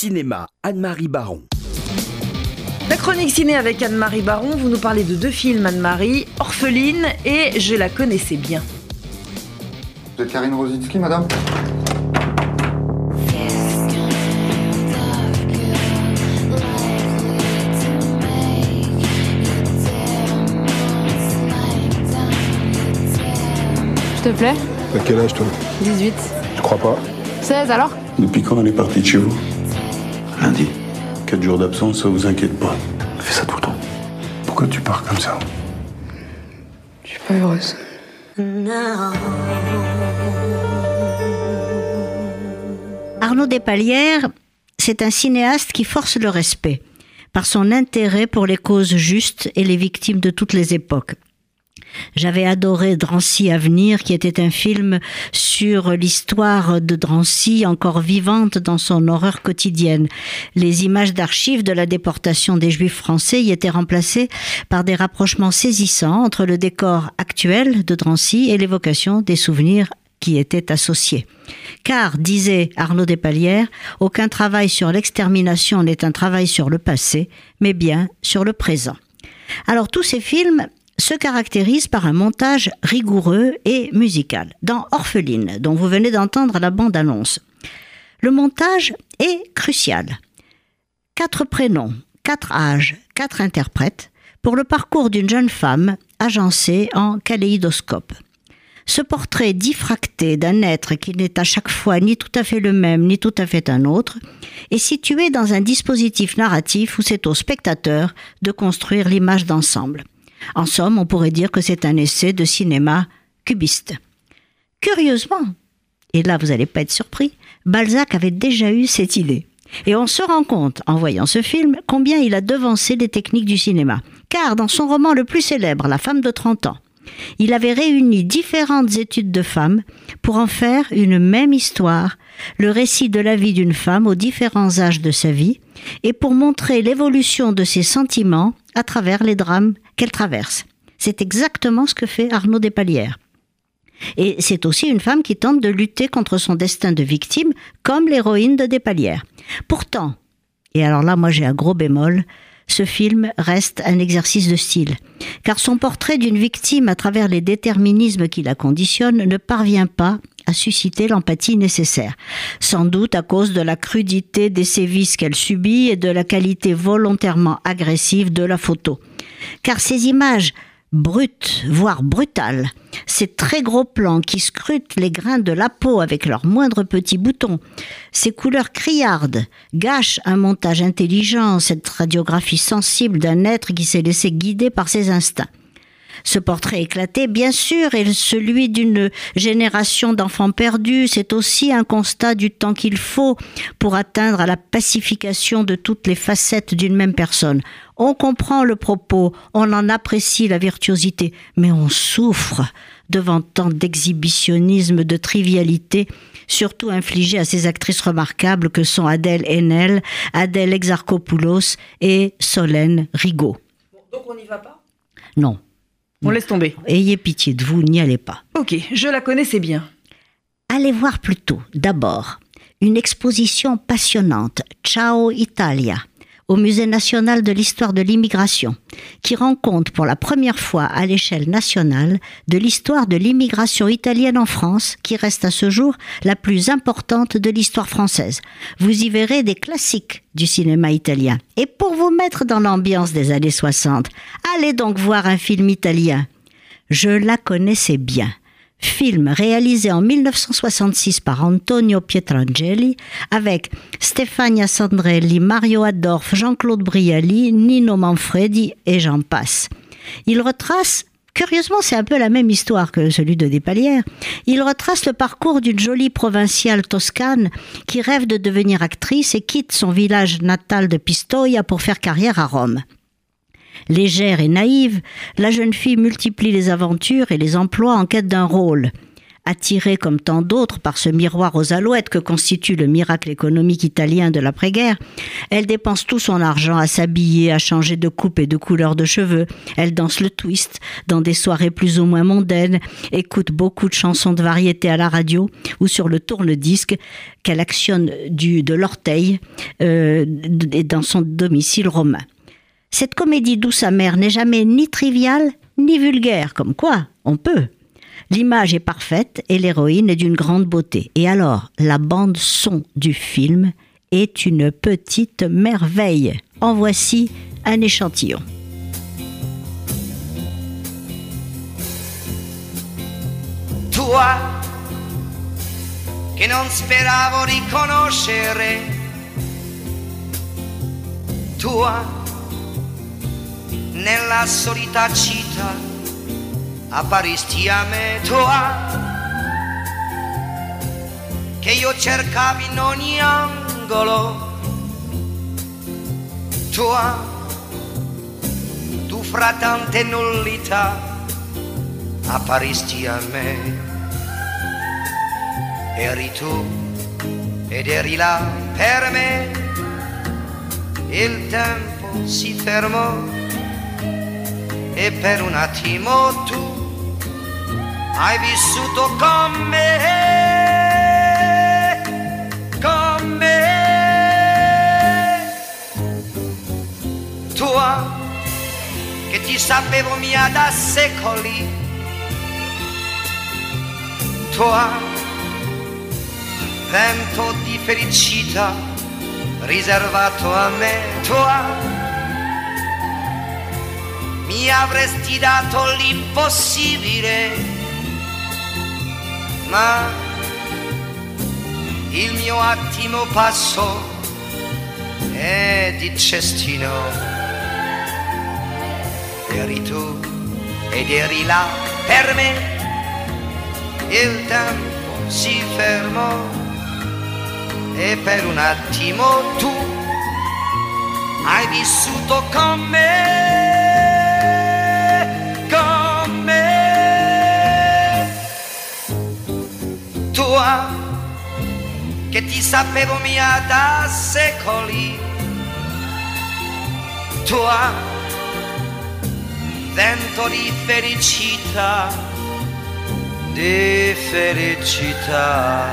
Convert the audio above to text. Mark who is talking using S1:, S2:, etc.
S1: Cinéma, Anne-Marie Baron.
S2: La chronique ciné avec Anne-Marie Baron, vous nous parlez de deux films Anne-Marie, Orpheline et Je la connaissais bien.
S3: Vous êtes Karine Rositsky, madame?
S4: Je te plais
S5: À quel âge, toi?
S4: 18.
S5: Je crois pas?
S4: 16 alors?
S6: Depuis quand elle est partie de chez vous? Lundi. Quatre jours d'absence, ça vous inquiète pas. Fait ça tout le temps.
S5: Pourquoi tu pars comme ça
S4: Je suis pas heureuse.
S7: Arnaud Despalières, c'est un cinéaste qui force le respect par son intérêt pour les causes justes et les victimes de toutes les époques. J'avais adoré Drancy Avenir, qui était un film sur l'histoire de Drancy encore vivante dans son horreur quotidienne. Les images d'archives de la déportation des Juifs français y étaient remplacées par des rapprochements saisissants entre le décor actuel de Drancy et l'évocation des souvenirs qui étaient associés. Car, disait Arnaud Despalières, aucun travail sur l'extermination n'est un travail sur le passé, mais bien sur le présent. Alors tous ces films se caractérisent par un montage rigoureux et musical. Dans Orpheline, dont vous venez d'entendre la bande-annonce, le montage est crucial. Quatre prénoms, quatre âges, quatre interprètes pour le parcours d'une jeune femme agencée en kaléidoscope. Ce portrait diffracté d'un être qui n'est à chaque fois ni tout à fait le même ni tout à fait un autre est situé dans un dispositif narratif où c'est au spectateur de construire l'image d'ensemble. En somme, on pourrait dire que c'est un essai de cinéma cubiste. Curieusement, et là vous n'allez pas être surpris, Balzac avait déjà eu cette idée. Et on se rend compte, en voyant ce film, combien il a devancé les techniques du cinéma. Car dans son roman le plus célèbre, La femme de 30 ans, il avait réuni différentes études de femmes pour en faire une même histoire, le récit de la vie d'une femme aux différents âges de sa vie, et pour montrer l'évolution de ses sentiments à travers les drames qu'elle traverse. C'est exactement ce que fait Arnaud Despalières. Et c'est aussi une femme qui tente de lutter contre son destin de victime, comme l'héroïne de Despalières. Pourtant, et alors là moi j'ai un gros bémol, ce film reste un exercice de style, car son portrait d'une victime à travers les déterminismes qui la conditionnent ne parvient pas à susciter l'empathie nécessaire, sans doute à cause de la crudité des sévices qu'elle subit et de la qualité volontairement agressive de la photo. Car ces images brutes, voire brutales, ces très gros plans qui scrutent les grains de la peau avec leurs moindres petits boutons, ces couleurs criardes gâchent un montage intelligent, cette radiographie sensible d'un être qui s'est laissé guider par ses instincts. Ce portrait éclaté, bien sûr, est celui d'une génération d'enfants perdus. C'est aussi un constat du temps qu'il faut pour atteindre à la pacification de toutes les facettes d'une même personne. On comprend le propos, on en apprécie la virtuosité, mais on souffre devant tant d'exhibitionnisme, de trivialité, surtout infligé à ces actrices remarquables que sont Adèle Haenel, Adèle Exarchopoulos et Solène Rigaud.
S2: donc on n'y va pas?
S7: Non.
S2: On laisse tomber.
S7: Ayez pitié de vous, n'y allez pas.
S2: Ok, je la connaissais bien.
S7: Allez voir plutôt, d'abord, une exposition passionnante, Ciao Italia, au Musée national de l'histoire de l'immigration, qui rend compte pour la première fois à l'échelle nationale de l'histoire de l'immigration italienne en France, qui reste à ce jour la plus importante de l'histoire française. Vous y verrez des classiques du cinéma italien. Et pour vous mettre dans l'ambiance des années 60, allez donc voir un film italien. Je la connaissais bien film réalisé en 1966 par Antonio Pietrangeli avec Stefania Sandrelli, Mario Adorf, Jean-Claude Brialy, Nino Manfredi et j'en passe. Il retrace Curieusement, c'est un peu la même histoire que celui de Despalières. Il retrace le parcours d'une jolie provinciale toscane qui rêve de devenir actrice et quitte son village natal de Pistoia pour faire carrière à Rome. Légère et naïve, la jeune fille multiplie les aventures et les emplois en quête d'un rôle. Attirée comme tant d'autres par ce miroir aux alouettes que constitue le miracle économique italien de l'après-guerre, elle dépense tout son argent à s'habiller, à changer de coupe et de couleur de cheveux. Elle danse le twist dans des soirées plus ou moins mondaines, écoute beaucoup de chansons de variété à la radio ou sur le tourne-disque qu'elle actionne du, de l'orteil euh, dans son domicile romain. Cette comédie douce amère n'est jamais ni triviale ni vulgaire, comme quoi on peut. L'image est parfaite et l'héroïne est d'une grande beauté. Et alors, la bande son du film est une petite merveille. En voici un échantillon.
S8: Toi, che non speravo di conoscere, tua, nella solita città, apparisti a me, tua, che io cercavo in ogni angolo, tua, tu fra tante nullità, apparisti a me eri tu ed eri là per me. Il tempo si fermò e per un attimo tu hai vissuto con me, con me. Tua che ti sapevo mia da secoli, tua vento di felicità riservato a me, tua. Mi avresti dato l'impossibile, ma il mio attimo passò e di cestino. Eri tu ed eri là per me, il tempo si fermò e per un attimo tu hai vissuto con me, che ti sapevo mia da secoli, tua, vento di felicità, di felicità.